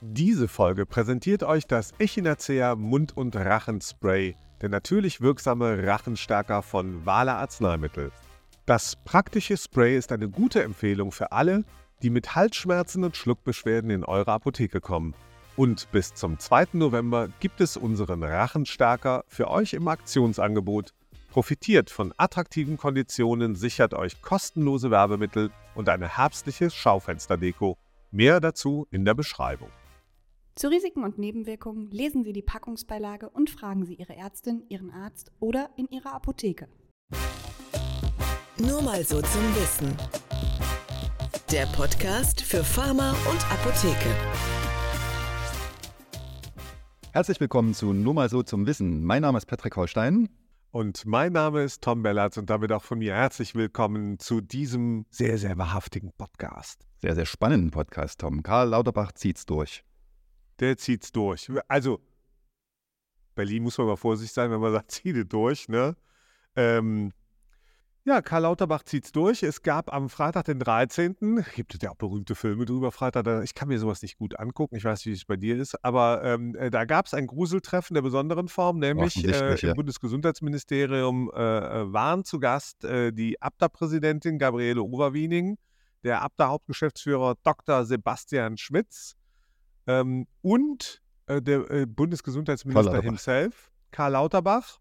Diese Folge präsentiert euch das Echinacea Mund- und Rachenspray, der natürlich wirksame Rachenstärker von Wale Arzneimittel. Das praktische Spray ist eine gute Empfehlung für alle, die mit Halsschmerzen und Schluckbeschwerden in eure Apotheke kommen. Und bis zum 2. November gibt es unseren Rachenstärker für euch im Aktionsangebot. Profitiert von attraktiven Konditionen, sichert euch kostenlose Werbemittel und eine herbstliche Schaufensterdeko. Mehr dazu in der Beschreibung. Zu Risiken und Nebenwirkungen lesen Sie die Packungsbeilage und fragen Sie Ihre Ärztin, Ihren Arzt oder in Ihrer Apotheke. Nur mal so zum Wissen. Der Podcast für Pharma und Apotheke. Herzlich willkommen zu Nur mal so zum Wissen. Mein Name ist Patrick Holstein. Und mein Name ist Tom Bellatz und damit auch von mir herzlich willkommen zu diesem sehr, sehr wahrhaftigen Podcast. Sehr, sehr spannenden Podcast, Tom. Karl Lauterbach zieht's durch. Der zieht's durch. Also, Berlin muss man mal vorsichtig sein, wenn man sagt, zieht durch, ne? Ähm, ja, Karl Lauterbach zieht's durch. Es gab am Freitag, den 13., gibt es ja auch berühmte Filme drüber, Freitag, ich kann mir sowas nicht gut angucken, ich weiß, wie es bei dir ist, aber ähm, äh, da gab es ein Gruseltreffen der besonderen Form, nämlich äh, im ja. Bundesgesundheitsministerium äh, äh, waren zu Gast äh, die ABDA-Präsidentin Gabriele Overwiening, der ABDA-Hauptgeschäftsführer Dr. Sebastian Schmitz ähm, und äh, der äh, Bundesgesundheitsminister himself, Karl Lauterbach.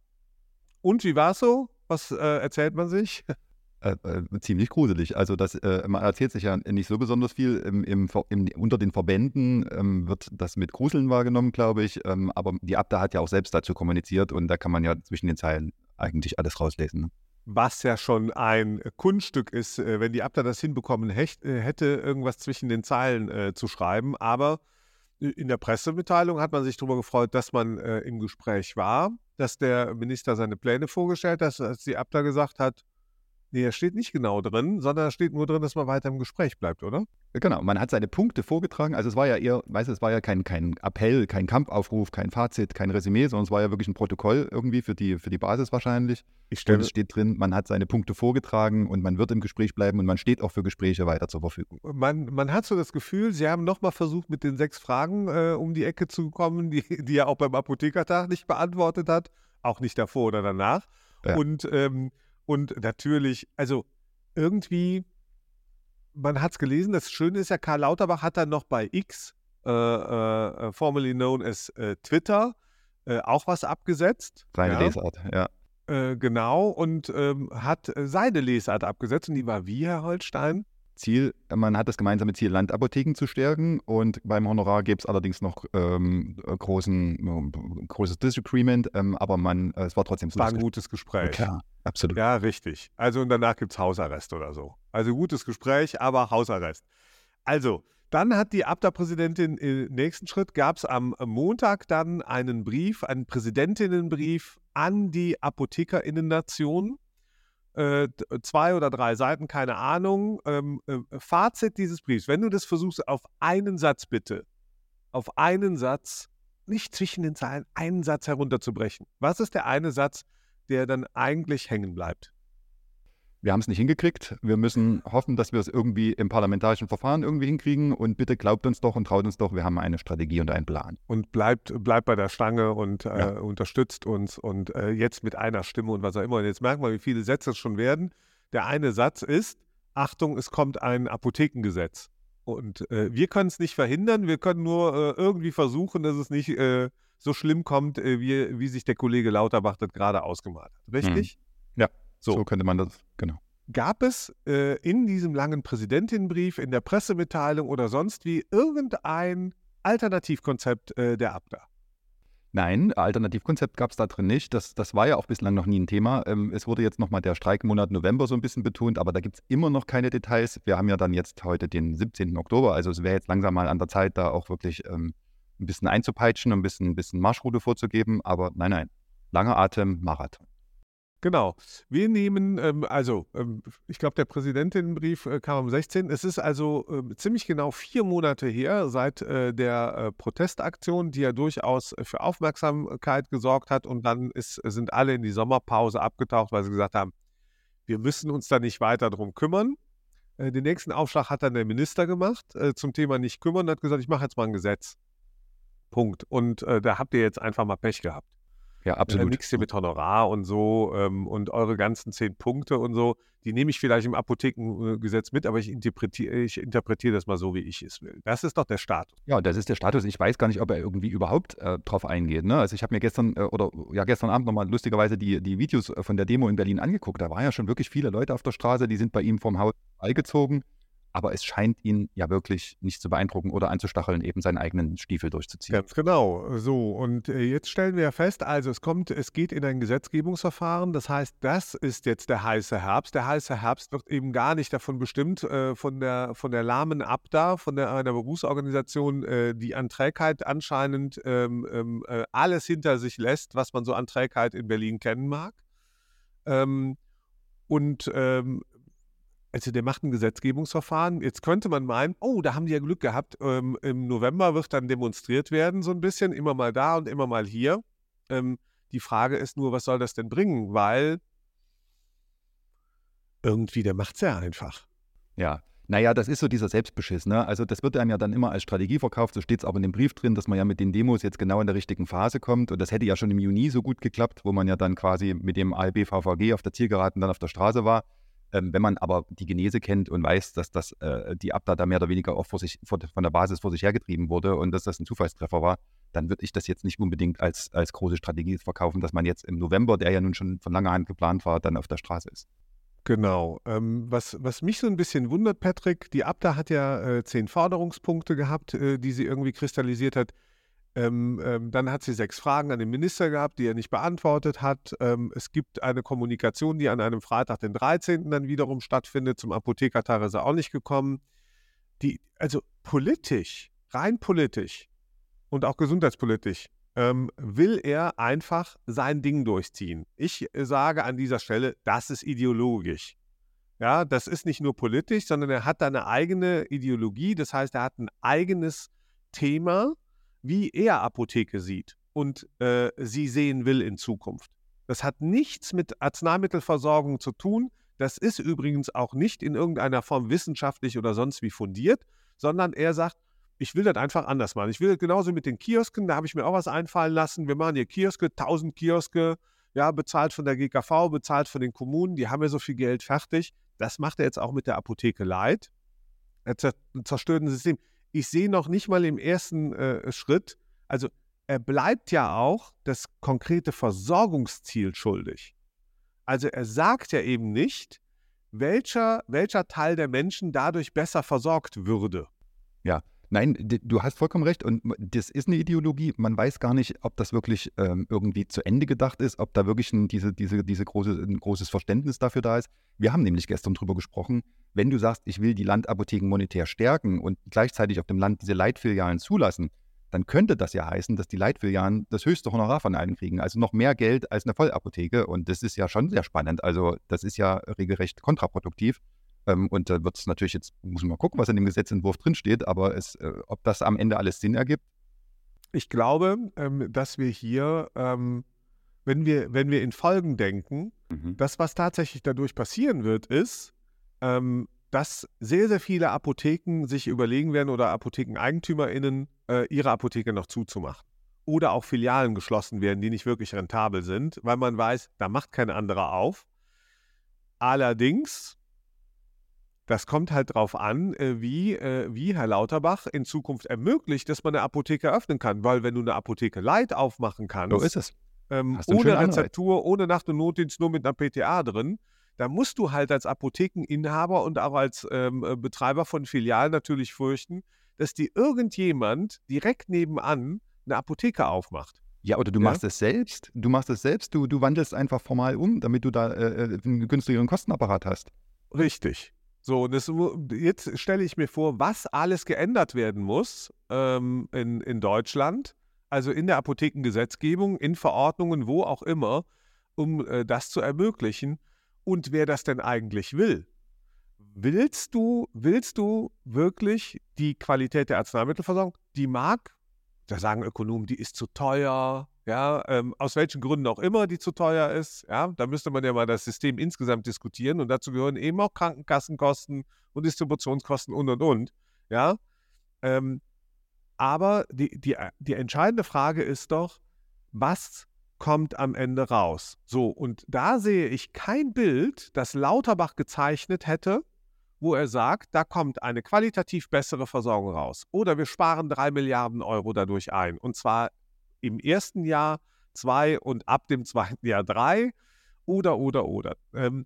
Und wie war es so? Was äh, erzählt man sich? Äh, äh, ziemlich gruselig. Also das, äh, man erzählt sich ja nicht so besonders viel. Im, im, im, unter den Verbänden ähm, wird das mit Gruseln wahrgenommen, glaube ich. Ähm, aber die Abda hat ja auch selbst dazu kommuniziert und da kann man ja zwischen den Zeilen eigentlich alles rauslesen. Ne? Was ja schon ein Kunststück ist, äh, wenn die Abda das hinbekommen hecht, äh, hätte, irgendwas zwischen den Zeilen zu schreiben. Aber in der Pressemitteilung hat man sich darüber gefreut, dass man äh, im Gespräch war, dass der Minister seine Pläne vorgestellt hat, dass die Abda gesagt hat, nee, er steht nicht genau drin, sondern es steht nur drin, dass man weiter im Gespräch bleibt, oder? Genau, man hat seine Punkte vorgetragen. Also es war ja eher, weißt du, es war ja kein, kein Appell, kein Kampfaufruf, kein Fazit, kein Resümee, sondern es war ja wirklich ein Protokoll irgendwie für die, für die Basis wahrscheinlich. Ich Und es steht drin, man hat seine Punkte vorgetragen und man wird im Gespräch bleiben und man steht auch für Gespräche weiter zur Verfügung. man, man hat so das Gefühl, sie haben nochmal versucht, mit den sechs Fragen äh, um die Ecke zu kommen, die, die er auch beim Apothekertag nicht beantwortet hat, auch nicht davor oder danach. Ja. Und, ähm, und natürlich, also irgendwie, man hat es gelesen, das Schöne ist ja, Karl Lauterbach hat dann noch bei X, äh, äh, formerly known as äh, Twitter, äh, auch was abgesetzt. Seine ja. Lesart, ja. Äh, genau, und ähm, hat äh, seine Lesart abgesetzt und die war wie, Herr Holstein? Ziel, man hat das gemeinsame Ziel, Landapotheken zu stärken und beim Honorar gibt es allerdings noch ähm, großen, äh, großes Disagreement, ähm, aber man, äh, es war trotzdem so. War ein gutes Gespräch. Klar, absolut. Ja, richtig. Also und danach gibt es Hausarrest oder so. Also gutes Gespräch, aber Hausarrest. Also, dann hat die Abda-Präsidentin im nächsten Schritt, gab es am Montag dann einen Brief, einen Präsidentinnenbrief an die ApothekerInnen-Nation. Äh, d- zwei oder drei Seiten, keine Ahnung. Ähm, äh, Fazit dieses Briefs, wenn du das versuchst, auf einen Satz bitte, auf einen Satz, nicht zwischen den Zeilen, einen Satz herunterzubrechen. Was ist der eine Satz, der dann eigentlich hängen bleibt? Wir haben es nicht hingekriegt. Wir müssen hoffen, dass wir es irgendwie im parlamentarischen Verfahren irgendwie hinkriegen und bitte glaubt uns doch und traut uns doch, wir haben eine Strategie und einen Plan. Und bleibt, bleibt bei der Stange und äh, Ja. unterstützt uns und äh, jetzt mit einer Stimme und was auch immer. Und jetzt merkt man, wie viele Sätze es schon werden. Der eine Satz ist, Achtung, es kommt ein Apothekengesetz. Und äh, wir können es nicht verhindern, wir können nur äh, irgendwie versuchen, dass es nicht äh, so schlimm kommt, äh, wie, wie sich der Kollege Lauterbach das gerade ausgemalt hat. Richtig? Ja, So. so könnte man das, genau. Gab es äh, in diesem langen Präsidentinnenbrief, in der Pressemitteilung oder sonst wie irgendein Alternativkonzept äh, der Abda? Nein, Alternativkonzept gab es da drin nicht. Das, das war ja auch bislang noch nie ein Thema. Ähm, es wurde jetzt nochmal der Streikmonat November so ein bisschen betont, aber da gibt es immer noch keine Details. Wir haben ja dann jetzt heute den 17. Oktober, also es wäre jetzt langsam mal an der Zeit, da auch wirklich ähm, ein bisschen einzupeitschen und ein bisschen, ein bisschen Marschroute vorzugeben. Aber nein, nein, langer Atem, Marathon. Genau. Wir nehmen, ähm, also, ähm, ich glaube, der Präsidentinnenbrief äh, kam am 16. Es ist also ähm, ziemlich genau vier Monate her seit äh, der äh, Protestaktion, die ja durchaus äh, für Aufmerksamkeit gesorgt hat. Und dann ist, sind alle in die Sommerpause abgetaucht, weil sie gesagt haben, wir müssen uns da nicht weiter drum kümmern. Äh, den nächsten Aufschlag hat dann der Minister gemacht äh, zum Thema nicht kümmern und hat gesagt, ich mache jetzt mal ein Gesetz. Punkt. Und äh, da habt ihr jetzt einfach mal Pech gehabt. Ja, absolut. Äh, nichts hier mit Honorar und so ähm, und eure ganzen zehn Punkte und so, die nehme ich vielleicht im Apothekengesetz mit, aber ich interpretiere ich interpretier das mal so, wie ich es will. Das ist doch der Status. Ja, das ist der Status. Ich weiß gar nicht, ob er irgendwie überhaupt äh, drauf eingeht. Ne? Also ich habe mir gestern äh, oder ja gestern Abend nochmal lustigerweise die, die Videos äh, von der Demo in Berlin angeguckt. Da waren ja schon wirklich viele Leute auf der Straße, die sind bei ihm vom Haus beigezogen aber es scheint ihn ja wirklich nicht zu beeindrucken oder anzustacheln, eben seinen eigenen Stiefel durchzuziehen. Ganz genau. So, und äh, jetzt stellen wir fest, also es kommt, es geht in ein Gesetzgebungsverfahren. Das heißt, das ist jetzt der heiße Herbst. Der heiße Herbst wird eben gar nicht davon bestimmt, äh, von, der, von der lahmen Abda, von der, einer Berufsorganisation, äh, die an Trägheit anscheinend ähm, ähm, äh, alles hinter sich lässt, was man so an Trägheit in Berlin kennen mag. Ähm, und ähm, also der macht ein Gesetzgebungsverfahren. Jetzt könnte man meinen, oh, da haben die ja Glück gehabt. Ähm, Im November wird dann demonstriert werden, so ein bisschen, immer mal da und immer mal hier. Ähm, die Frage ist nur, was soll das denn bringen? Weil irgendwie, der macht es ja einfach. Ja, naja, das ist so dieser Selbstbeschiss. Ne? Also das wird einem ja dann immer als Strategie verkauft. So steht es auch in dem Brief drin, dass man ja mit den Demos jetzt genau in der richtigen Phase kommt. Und das hätte ja schon im Juni so gut geklappt, wo man ja dann quasi mit dem ALB VVG auf der Zielgeraden dann auf der Straße war. Ähm, wenn man aber die Genese kennt und weiß, dass das, äh, die Abda da mehr oder weniger auch sich, vor, von der Basis vor sich hergetrieben wurde und dass das ein Zufallstreffer war, dann würde ich das jetzt nicht unbedingt als, als große Strategie verkaufen, dass man jetzt im November, der ja nun schon von langer Hand geplant war, dann auf der Straße ist. Genau. Ähm, was, was mich so ein bisschen wundert, Patrick, die Abda hat ja äh, zehn Forderungspunkte gehabt, äh, die sie irgendwie kristallisiert hat. Ähm, ähm, dann hat sie sechs Fragen an den Minister gehabt, die er nicht beantwortet hat. Ähm, es gibt eine Kommunikation, die an einem Freitag, den 13. dann wiederum stattfindet. Zum Apothekertag ist er auch nicht gekommen. Die, also politisch, rein politisch und auch gesundheitspolitisch, ähm, will er einfach sein Ding durchziehen. Ich sage an dieser Stelle, das ist ideologisch. Ja, das ist nicht nur politisch, sondern er hat eine eigene Ideologie. Das heißt, er hat ein eigenes Thema, wie er Apotheke sieht und äh, sie sehen will in Zukunft. Das hat nichts mit Arzneimittelversorgung zu tun. Das ist übrigens auch nicht in irgendeiner Form wissenschaftlich oder sonst wie fundiert, sondern er sagt, ich will das einfach anders machen. Ich will das genauso mit den Kiosken, da habe ich mir auch was einfallen lassen. Wir machen hier Kioske, 1000 Kioske, ja, bezahlt von der GKV, bezahlt von den Kommunen, die haben ja so viel Geld fertig. Das macht er jetzt auch mit der Apotheke Light. Er zerstört ein System ich sehe noch nicht mal im ersten äh, Schritt, also er bleibt ja auch das konkrete Versorgungsziel schuldig. Also er sagt ja eben nicht, welcher, welcher Teil der Menschen dadurch besser versorgt würde. Ja, Nein, du hast vollkommen recht. Und das ist eine Ideologie. Man weiß gar nicht, ob das wirklich ähm, irgendwie zu Ende gedacht ist, ob da wirklich ein, diese, diese, diese große, ein großes Verständnis dafür da ist. Wir haben nämlich gestern darüber gesprochen, wenn du sagst, ich will die Landapotheken monetär stärken und gleichzeitig auf dem Land diese Leitfilialen zulassen, dann könnte das ja heißen, dass die Leitfilialen das höchste Honorar von allen kriegen, also noch mehr Geld als eine Vollapotheke. Und das ist ja schon sehr spannend. Also das ist ja regelrecht kontraproduktiv. Ähm, und da wird es natürlich jetzt, muss man mal gucken, was in dem Gesetzentwurf drinsteht, aber es, äh, ob das am Ende alles Sinn ergibt. Ich glaube, ähm, dass wir hier, ähm, wenn, wir, wenn wir in Folgen denken, mhm. das, was tatsächlich dadurch passieren wird, ist, ähm, dass sehr, sehr viele Apotheken sich überlegen werden oder ApothekeneigentümerInnen äh, ihre Apotheke noch zuzumachen. Oder auch Filialen geschlossen werden, die nicht wirklich rentabel sind, weil man weiß, da macht kein anderer auf. Allerdings das kommt halt drauf an, äh, wie, äh, wie Herr Lauterbach in Zukunft ermöglicht, dass man eine Apotheke öffnen kann. Weil wenn du eine Apotheke Light aufmachen kannst, so ist es. Ähm, ohne Rezeptur, ohne Nacht- und Notdienst, nur mit einer PTA drin, da musst du halt als Apothekeninhaber und auch als ähm, äh, Betreiber von Filialen natürlich fürchten, dass dir irgendjemand direkt nebenan eine Apotheke aufmacht. Ja, oder du ja? machst es selbst. Du machst es selbst. Du, du wandelst einfach formal um, damit du da äh, einen günstigeren Kostenapparat hast. Richtig. So, und das, jetzt stelle ich mir vor, was alles geändert werden muss ähm, in, in Deutschland, also in der Apothekengesetzgebung, in Verordnungen, wo auch immer, um äh, das zu ermöglichen und wer das denn eigentlich will. Willst du, willst du wirklich die Qualität der Arzneimittelversorgung? Die mag, da sagen Ökonomen, die ist zu teuer, ja, ähm, aus welchen Gründen auch immer die zu teuer ist, ja, da müsste man ja mal das System insgesamt diskutieren und dazu gehören eben auch Krankenkassenkosten und Distributionskosten und und und, ja. Ähm, Aber die, die, die entscheidende Frage ist doch, was kommt am Ende raus? So, und da sehe ich kein Bild, das Lauterbach gezeichnet hätte, wo er sagt, da kommt eine qualitativ bessere Versorgung raus. Oder wir sparen drei Milliarden Euro dadurch ein. Und zwar im ersten Jahr zwei und ab dem zweiten Jahr drei. Oder, oder, oder. Ähm,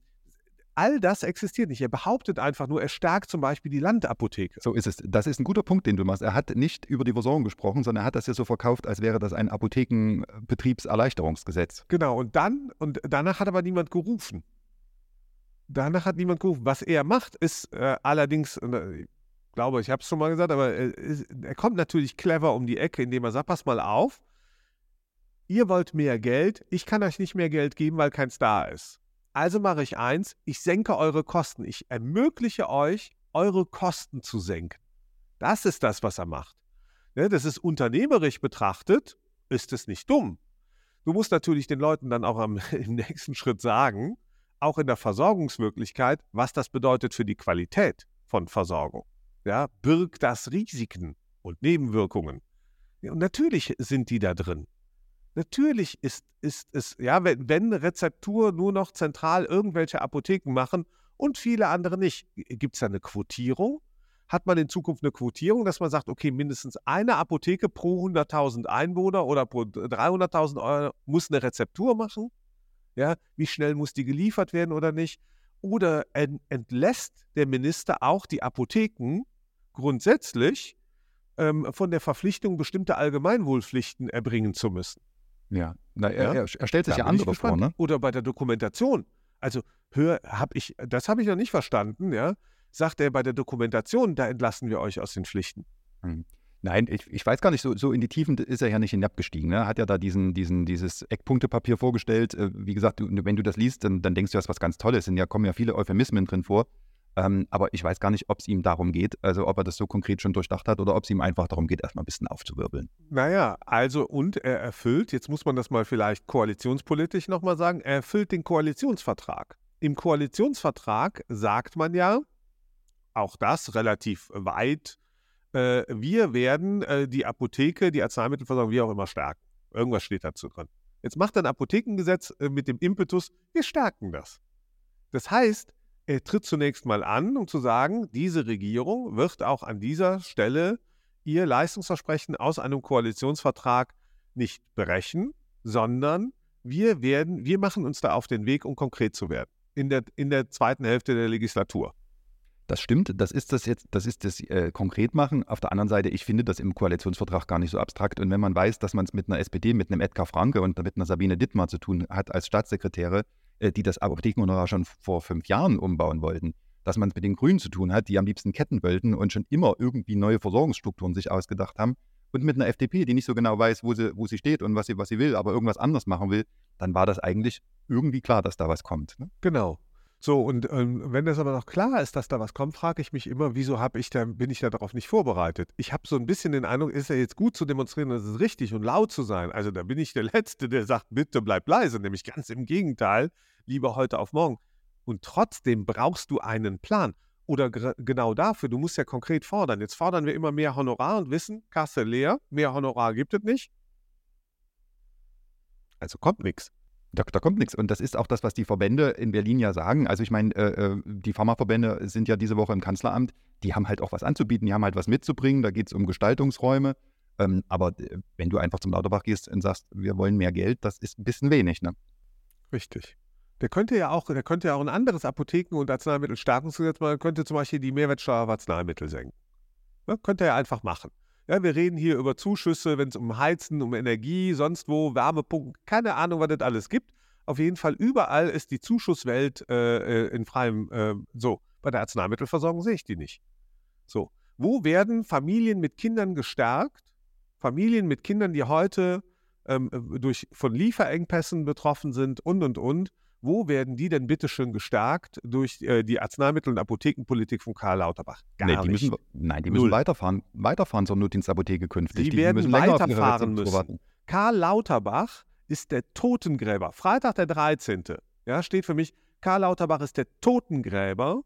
all das existiert nicht. Er behauptet einfach nur, er stärkt zum Beispiel die Landapotheke. So ist es. Das ist ein guter Punkt, den du machst. Er hat nicht über die Versorgung gesprochen, sondern er hat das ja so verkauft, als wäre das ein Apothekenbetriebserleichterungsgesetz. Genau, und dann, und danach hat aber niemand gerufen. Danach hat niemand gerufen. Was er macht, ist äh, allerdings, äh, ich glaube, ich habe es schon mal gesagt, aber äh, ist, er kommt natürlich clever um die Ecke, indem er sagt, pass mal auf, ihr wollt mehr Geld, ich kann euch nicht mehr Geld geben, weil keins da ist. Also mache ich eins, ich senke eure Kosten. Ich ermögliche euch, eure Kosten zu senken. Das ist das, was er macht. Ne, das ist unternehmerisch betrachtet, ist es nicht dumm. Du musst natürlich den Leuten dann auch am, im nächsten Schritt sagen, auch in der Versorgungswirklichkeit, was das bedeutet für die Qualität von Versorgung. Ja, birgt das Risiken und Nebenwirkungen. Und natürlich sind die da drin. Natürlich ist, ist es, ja, wenn, wenn Rezeptur nur noch zentral irgendwelche Apotheken machen und viele andere nicht, gibt es da eine Quotierung? Hat man in Zukunft eine Quotierung, dass man sagt, okay, mindestens eine Apotheke pro 100.000 Einwohner oder pro 300.000 Euro muss eine Rezeptur machen? Ja, wie schnell muss die geliefert werden oder nicht? Oder entlässt der Minister auch die Apotheken grundsätzlich ähm, von der Verpflichtung, bestimmte Allgemeinwohlpflichten erbringen zu müssen? Ja, Na, er, ja? er, stellt sich da ja andere vor, ne? Oder bei der Dokumentation. Also, hör, hab ich, das habe ich noch nicht verstanden, ja. Sagt er bei der Dokumentation, da entlassen wir euch aus den Pflichten. Hm. Nein, ich, ich, weiß gar nicht, so, so, in die Tiefen ist er ja nicht hinabgestiegen. Ne? Hat ja da diesen, diesen, dieses Eckpunktepapier vorgestellt. Äh, wie gesagt, wenn du das liest, dann, dann denkst du, das ist was ganz Tolles. Und ja kommen ja viele Euphemismen drin vor. Ähm, aber ich weiß gar nicht, ob es ihm darum geht, also ob er das so konkret schon durchdacht hat oder ob es ihm einfach darum geht, erstmal ein bisschen aufzuwirbeln. Naja, also und er erfüllt, jetzt muss man das mal vielleicht koalitionspolitisch nochmal sagen, er erfüllt den Koalitionsvertrag. Im Koalitionsvertrag sagt man ja, auch das relativ weit, äh, wir werden äh, die Apotheke, die Arzneimittelversorgung, wie auch immer stärken. Irgendwas steht dazu drin. Jetzt macht ein Apothekengesetz äh, mit dem Impetus, wir stärken das. Das heißt, er tritt zunächst mal an, um zu sagen, diese Regierung wird auch an dieser Stelle ihr Leistungsversprechen aus einem Koalitionsvertrag nicht brechen, sondern wir werden, wir machen uns da auf den Weg, um konkret zu werden. In der, in der zweiten Hälfte der Legislatur. Das stimmt, das ist das jetzt, das ist das äh, konkret machen. Auf der anderen Seite, ich finde das im Koalitionsvertrag gar nicht so abstrakt. Und wenn man weiß, dass man es mit einer SPD, mit einem Edgar Franke und mit einer Sabine Dittmar zu tun hat als Staatssekretäre, äh, die das Apothekenhonorar schon vor fünf Jahren umbauen wollten, dass man es mit den Grünen zu tun hat, die am liebsten Ketten wollten und schon immer irgendwie neue Versorgungsstrukturen sich ausgedacht haben, und mit einer FDP, die nicht so genau weiß, wo sie, wo sie steht und was sie, was sie will, aber irgendwas anders machen will, dann war das eigentlich irgendwie klar, dass da was kommt. Ne? Genau. So, und ähm, wenn das aber noch klar ist, dass da was kommt, frage ich mich immer, wieso habe ich da, bin ich da darauf nicht vorbereitet? Ich habe so ein bisschen den Eindruck, ist ja jetzt gut zu demonstrieren, das ist richtig und laut zu sein. Also da bin ich der Letzte, der sagt, bitte bleib leise, nämlich ganz im Gegenteil lieber heute auf morgen. Und trotzdem brauchst du einen Plan. Oder genau dafür, du musst ja konkret fordern. Jetzt fordern wir immer mehr Honorar und wissen, Kasse leer, mehr Honorar gibt es nicht. Also kommt nichts. Da, da, kommt nichts. Und das ist auch das, was die Verbände in Berlin ja sagen. Also ich meine, äh, äh, die Pharmaverbände sind ja diese Woche im Kanzleramt. Die haben halt auch was anzubieten, die haben halt was mitzubringen. Da geht es um Gestaltungsräume. Ähm, aber äh, wenn du einfach zum Lauterbach gehst und sagst, wir wollen mehr Geld, das ist ein bisschen wenig. Ne? Richtig. Der könnte ja auch, der könnte ja auch ein anderes Apotheken- und Arzneimittelstärkungsgesetz machen, könnte zum Beispiel die Mehrwertsteuer auf Arzneimittel senken. Ja, könnte er einfach machen. Ja, wir reden hier über Zuschüsse, wenn es um Heizen, um Energie, sonst wo, Wärmepumpen, keine Ahnung, was das alles gibt. Auf jeden Fall überall ist die Zuschusswelt äh, äh in freiem, äh, so, bei der Arzneimittelversorgung sehe ich die nicht. So, wo werden Familien mit Kindern gestärkt? Familien mit Kindern, die heute ähm, durch, von Lieferengpässen betroffen sind und, und, und. Wo werden die denn bitteschön gestärkt durch äh, die Arzneimittel- und Apothekenpolitik von Karl Lauterbach? Gar nee, die nicht. Müssen, nein, die müssen Null. weiterfahren, weiterfahren zur Notdienstapotheke künftig. Die, die werden müssen weiterfahren müssen. Karl Lauterbach ist der Totengräber. Freitag der 13. Ja, steht für mich, Karl Lauterbach ist der Totengräber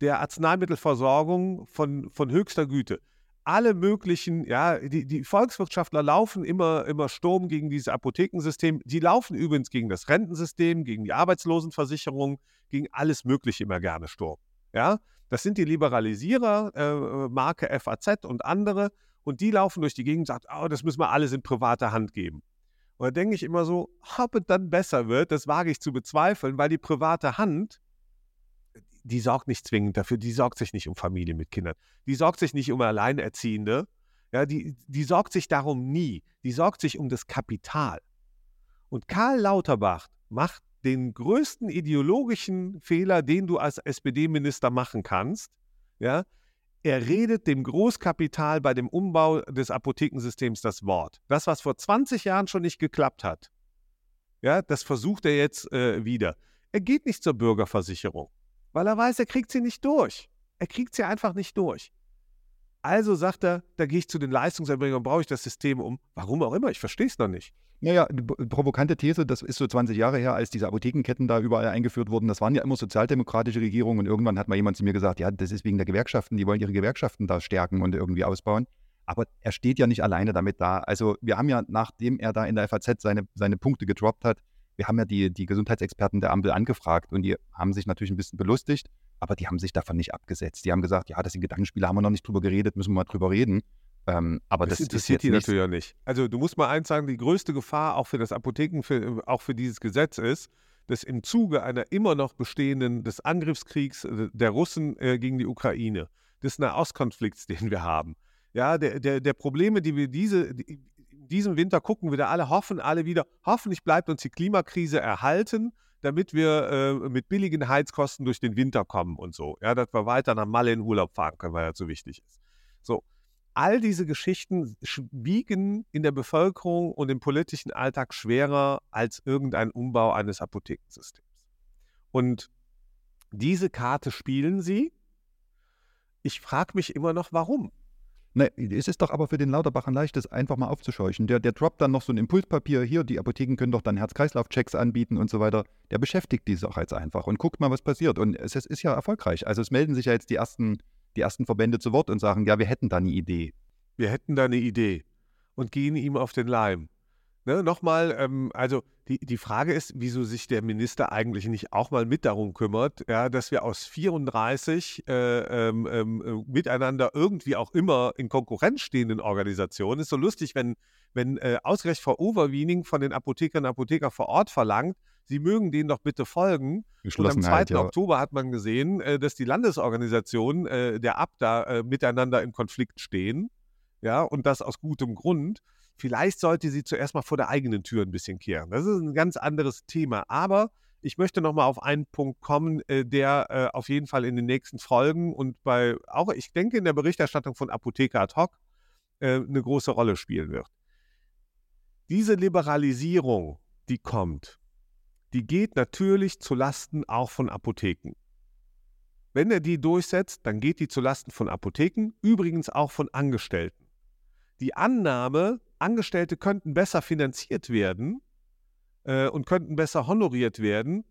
der Arzneimittelversorgung von, von höchster Güte. Alle möglichen, ja, die, die Volkswirtschaftler laufen immer, immer Sturm gegen dieses Apothekensystem. Die laufen übrigens gegen das Rentensystem, gegen die Arbeitslosenversicherung, gegen alles Mögliche immer gerne Sturm. Ja, das sind die Liberalisierer, äh, Marke FAZ und andere. Und die laufen durch die Gegend und sagen, oh, das müssen wir alles in private Hand geben. Und da denke ich immer so, ob es dann besser wird, das wage ich zu bezweifeln, weil die private Hand die sorgt nicht zwingend dafür, die sorgt sich nicht um Familien mit Kindern, die sorgt sich nicht um Alleinerziehende, ja, die, die sorgt sich darum nie, die sorgt sich um das Kapital. Und Karl Lauterbach macht den größten ideologischen Fehler, den du als SPD-Minister machen kannst, ja, er redet dem Großkapital bei dem Umbau des Apothekensystems das Wort. Das, was vor 20 Jahren schon nicht geklappt hat, ja, das versucht er jetzt äh, wieder. Er geht nicht zur Bürgerversicherung weil er weiß, er kriegt sie nicht durch. Er kriegt sie einfach nicht durch. Also sagt er, da gehe ich zu den Leistungserbringern, brauche ich das System um. Warum auch immer, ich verstehe es noch nicht. Naja, provokante These, das ist so 20 Jahre her, als diese Apothekenketten da überall eingeführt wurden. Das waren ja immer sozialdemokratische Regierungen und irgendwann hat mal jemand zu mir gesagt, ja, das ist wegen der Gewerkschaften, die wollen ihre Gewerkschaften da stärken und irgendwie ausbauen. Aber er steht ja nicht alleine damit da. Also wir haben ja, nachdem er da in der FAZ seine, seine Punkte gedroppt hat, wir haben ja die, die Gesundheitsexperten der Ampel angefragt und die haben sich natürlich ein bisschen belustigt, aber die haben sich davon nicht abgesetzt. Die haben gesagt, ja, das sind Gedankenspiele, haben wir noch nicht drüber geredet, müssen wir mal drüber reden. Ähm, aber das, das interessiert die natürlich ja nicht. Also du musst mal eins sagen, die größte Gefahr auch für das Apotheken, für, auch für dieses Gesetz ist, dass im Zuge einer immer noch bestehenden des Angriffskriegs äh, der Russen äh, gegen die Ukraine, des Nahostkonflikts, den wir haben, ja, der, der, der Probleme, die wir diese, die, diesem Winter gucken wir da alle, hoffen alle wieder, hoffentlich bleibt uns die Klimakrise erhalten, damit wir äh, mit billigen Heizkosten durch den Winter kommen und so. Ja, dass wir weiter nach Malle in Urlaub fahren können, weil das so wichtig ist. So, all diese Geschichten wiegen in der Bevölkerung und im politischen Alltag schwerer als irgendein Umbau eines Apothekensystems. Und diese Karte spielen sie. Ich frage mich immer noch, warum. Ne, es ist doch aber für den Lauterbach ein leichtes, einfach mal aufzuscheuchen. Der, der droppt dann noch so ein Impulspapier, hier, die Apotheken können doch dann Herz-Kreislauf-Checks anbieten und so weiter. Der beschäftigt die Sache jetzt einfach und guckt mal, was passiert. Und es, es, ist ja erfolgreich. Also es melden sich ja jetzt die ersten, die ersten Verbände zu Wort und sagen, ja, wir hätten da eine Idee. Wir hätten da eine Idee und gehen ihm auf den Leim. Ne, Nochmal, ähm, also die, die Frage ist, wieso sich der Minister eigentlich nicht auch mal mit darum kümmert, ja, dass wir aus 34 äh, ähm, ähm, äh, miteinander irgendwie auch immer in Konkurrenz stehenden Organisationen. Ist so lustig, wenn, wenn äh, ausgerechnet Frau Overwiening von den Apothekern und Apotheker vor Ort verlangt, sie mögen denen doch bitte folgen. Und am 2. Ja. Oktober hat man gesehen, äh, dass die Landesorganisationen äh, der ABDA äh, miteinander im Konflikt stehen. Ja, und das aus gutem Grund. Vielleicht sollte sie zuerst mal vor der eigenen Tür ein bisschen kehren. Das ist ein ganz anderes Thema. Aber ich möchte noch mal auf einen Punkt kommen, äh, der äh, auf jeden Fall in den nächsten Folgen und bei auch, ich denke, in der Berichterstattung von Apotheker ad hoc äh, eine große Rolle spielen wird. Diese Liberalisierung, die kommt, die geht natürlich zu Lasten auch von Apotheken. Wenn er die durchsetzt, dann geht die zu Lasten von Apotheken, übrigens auch von Angestellten. Die Annahme, Angestellte könnten besser finanziert werden äh, und könnten besser honoriert werden,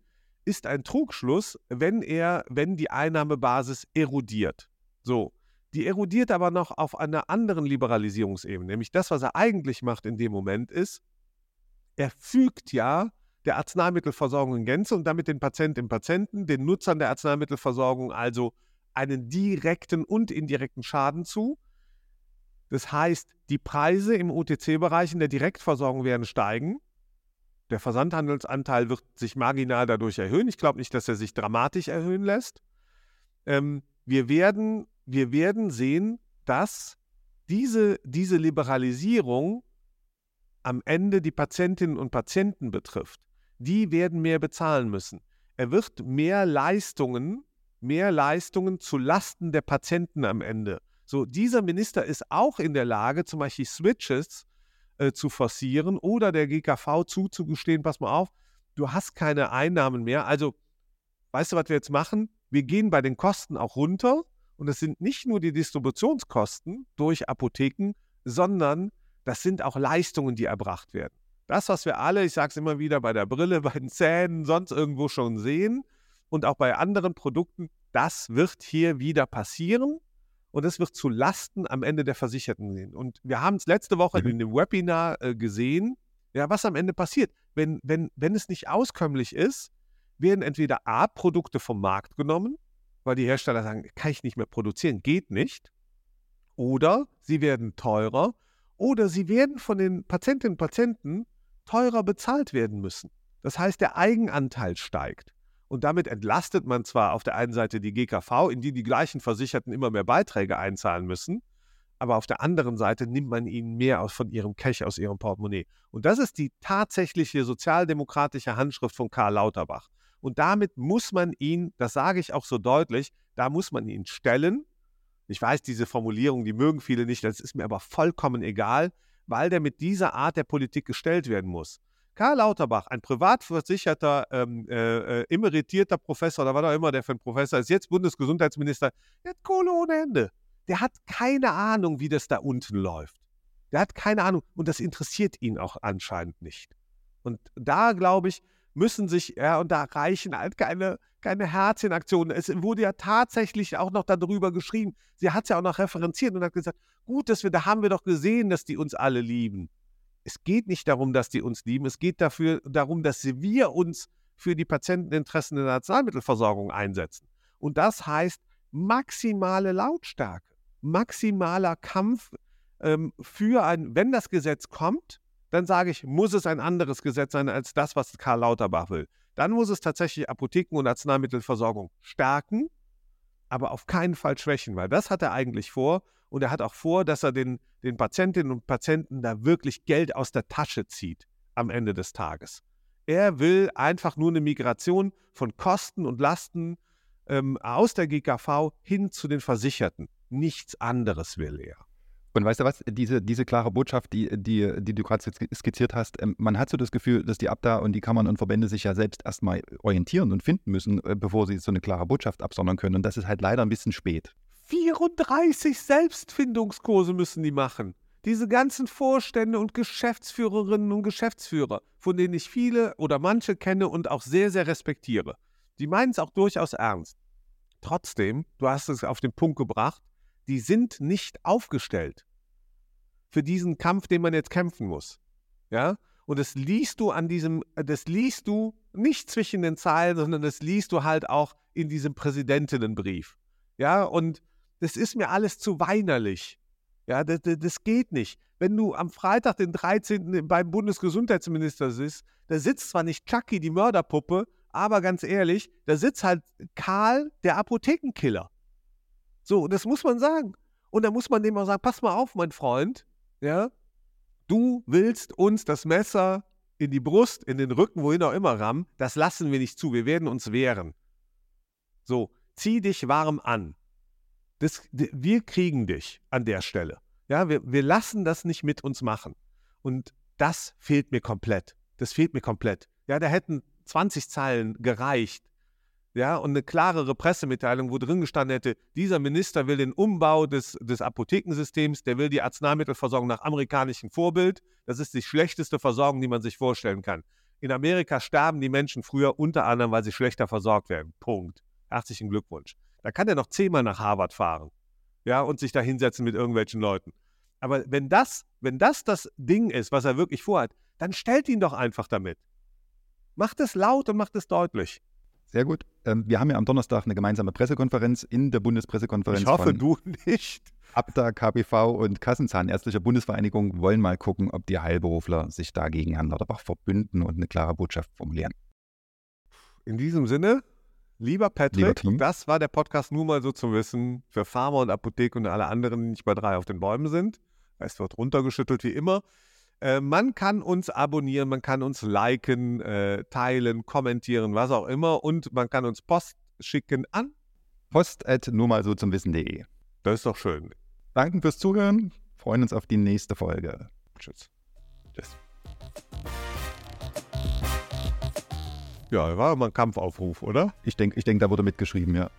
ist ein Trugschluss, wenn er, wenn die Einnahmebasis erodiert. So. Die erodiert aber noch auf einer anderen Liberalisierungsebene, nämlich das, was er eigentlich macht in dem Moment ist, er fügt ja der Arzneimittelversorgung in Gänze und damit den Patientinnen und Patienten, den Nutzern der Arzneimittelversorgung also einen direkten und indirekten Schaden zu. Das heißt, die Preise im OTC-Bereich in der Direktversorgung werden steigen. Der Versandhandelsanteil wird sich marginal dadurch erhöhen. Ich glaube nicht, dass er sich dramatisch erhöhen lässt. Ähm, wir, werden, wir werden sehen, dass diese, diese Liberalisierung am Ende die Patientinnen und Patienten betrifft. Die werden mehr bezahlen müssen. Er wird mehr Leistungen, mehr Leistungen zu Lasten der Patienten am Ende so, dieser Minister ist auch in der Lage, zum Beispiel Switches äh, zu forcieren oder der GKV zuzugestehen, pass mal auf, du hast keine Einnahmen mehr. Also, weißt du, was wir jetzt machen? Wir gehen bei den Kosten auch runter und es sind nicht nur die Distributionskosten durch Apotheken, sondern das sind auch Leistungen, die erbracht werden. Das, was wir alle, ich sage es immer wieder, bei der Brille, bei den Zähnen, sonst irgendwo schon sehen und auch bei anderen Produkten, das wird hier wieder passieren. Und es wird zu Lasten am Ende der Versicherten gehen. Und wir haben es letzte Woche Mhm. in dem Webinar äh, gesehen, ja, was am Ende passiert. Wenn, wenn, wenn es nicht auskömmlich ist, werden entweder A, Produkte vom Markt genommen, weil die Hersteller sagen, kann ich nicht mehr produzieren, geht nicht. Oder sie werden teurer oder sie werden von den Patientinnen und Patienten teurer bezahlt werden müssen. Das heißt, der Eigenanteil steigt. Und damit entlastet man zwar auf der einen Seite die GKV, in die die gleichen Versicherten immer mehr Beiträge einzahlen müssen, aber auf der anderen Seite nimmt man ihnen mehr von ihrem Cash, aus ihrem Portemonnaie. Und das ist die tatsächliche sozialdemokratische Handschrift von Karl Lauterbach. Und damit muss man ihn, das sage ich auch so deutlich, da muss man ihn stellen. Ich weiß, diese Formulierung, die mögen viele nicht, das ist mir aber vollkommen egal, weil der mit dieser Art der Politik gestellt werden muss. Karl Lauterbach, ein privat versicherter, ähm, äh, äh, emeritierter Professor, oder was auch immer der für ein Professor ist, jetzt Bundesgesundheitsminister, der hat Kohle ohne Ende. Der hat keine Ahnung, wie das da unten läuft. Der hat keine Ahnung und das interessiert ihn auch anscheinend nicht. Und da, glaube ich, müssen sich, ja, und da reichen halt keine, keine Herzchenaktionen. Es wurde ja tatsächlich auch noch darüber geschrieben. Sie hat es ja auch noch referenziert und hat gesagt, gut, dass wir, da haben wir doch gesehen, dass die uns alle lieben. Es geht nicht darum, dass die uns lieben. Es geht dafür, darum, dass wir uns für die Patienteninteressen der Arzneimittelversorgung einsetzen. Und das heißt maximale Lautstärke, maximaler Kampf ähm, für ein, wenn das Gesetz kommt, dann sage ich, muss es ein anderes Gesetz sein als das, was Karl Lauterbach will. Dann muss es tatsächlich Apotheken- und Arzneimittelversorgung stärken, aber auf keinen Fall schwächen, weil das hat er eigentlich vor. Und er hat auch vor, dass er den, den Patientinnen und Patienten da wirklich Geld aus der Tasche zieht am Ende des Tages. Er will einfach nur eine Migration von Kosten und Lasten ähm, aus der GKV hin zu den Versicherten. Nichts anderes will er. Und weißt du was, diese, diese klare Botschaft, die, die, die du gerade skizziert hast, ähm, man hat so das Gefühl, dass die Abda und die Kammern und Verbände sich ja selbst erstmal orientieren und finden müssen, äh, bevor sie so eine klare Botschaft absondern können. Und das ist halt leider ein bisschen spät. 34 Selbstfindungskurse müssen die machen. Diese ganzen Vorstände und Geschäftsführerinnen und Geschäftsführer, von denen ich viele oder manche kenne und auch sehr, sehr respektiere. Die meinen es auch durchaus ernst. Trotzdem, du hast es auf den Punkt gebracht, die sind nicht aufgestellt für diesen Kampf, den man jetzt kämpfen muss. Ja? Und das liest du an diesem, das liest du nicht zwischen den Zeilen, sondern das liest du halt auch in diesem Präsidentinnenbrief. Ja, und das ist mir alles zu weinerlich. Ja, das, das geht nicht. Wenn du am Freitag, den 13. beim Bundesgesundheitsminister sitzt, da sitzt zwar nicht Chucky, die Mörderpuppe, aber ganz ehrlich, da sitzt halt Karl, der Apothekenkiller. So, das muss man sagen. Und da muss man dem auch sagen, pass mal auf, mein Freund, ja, du willst uns das Messer in die Brust, in den Rücken, wohin auch immer rammen, das lassen wir nicht zu, wir werden uns wehren. So, zieh dich warm an. Das, wir kriegen dich an der Stelle. Ja, wir, wir lassen das nicht mit uns machen. Und das fehlt mir komplett. Das fehlt mir komplett. Ja, da hätten 20 Zeilen gereicht. Ja, und eine klarere Pressemitteilung, wo drin gestanden hätte, dieser Minister will den Umbau des, des Apothekensystems, der will die Arzneimittelversorgung nach amerikanischem Vorbild. Das ist die schlechteste Versorgung, die man sich vorstellen kann. In Amerika sterben die Menschen früher unter anderem, weil sie schlechter versorgt werden. Punkt. Herzlichen Glückwunsch. Da kann er noch zehnmal nach Harvard fahren. Ja, und sich da hinsetzen mit irgendwelchen Leuten. Aber wenn das, wenn das das Ding ist, was er wirklich vorhat, dann stellt ihn doch einfach damit. Macht es laut und macht es deutlich. Sehr gut. Ähm, wir haben ja am Donnerstag eine gemeinsame Pressekonferenz in der Bundespressekonferenz. Ich hoffe, du nicht. Abda, KBV und Kassenzahnärztlicher Bundesvereinigung wollen mal gucken, ob die Heilberufler sich da gegen Herrn Lauterbach verbünden und eine klare Botschaft formulieren. In diesem Sinne, lieber Patrick, Lieber das war der Podcast nur mal so zum Wissen für Pharma und Apotheke und alle anderen, die nicht bei drei auf den Bäumen sind. Es wird runtergeschüttelt wie immer. Äh, man kann uns abonnieren, man kann uns liken, äh, teilen, kommentieren, was auch immer. Und man kann uns Post schicken an. Post at nur mal so zum Wissen.de. Das ist doch schön. Danke fürs Zuhören. Freuen uns auf die nächste Folge. Tschüss. Tschüss. Ja, war mal ein Kampfaufruf, oder? Ich denke, ich denk, da wurde mitgeschrieben, ja.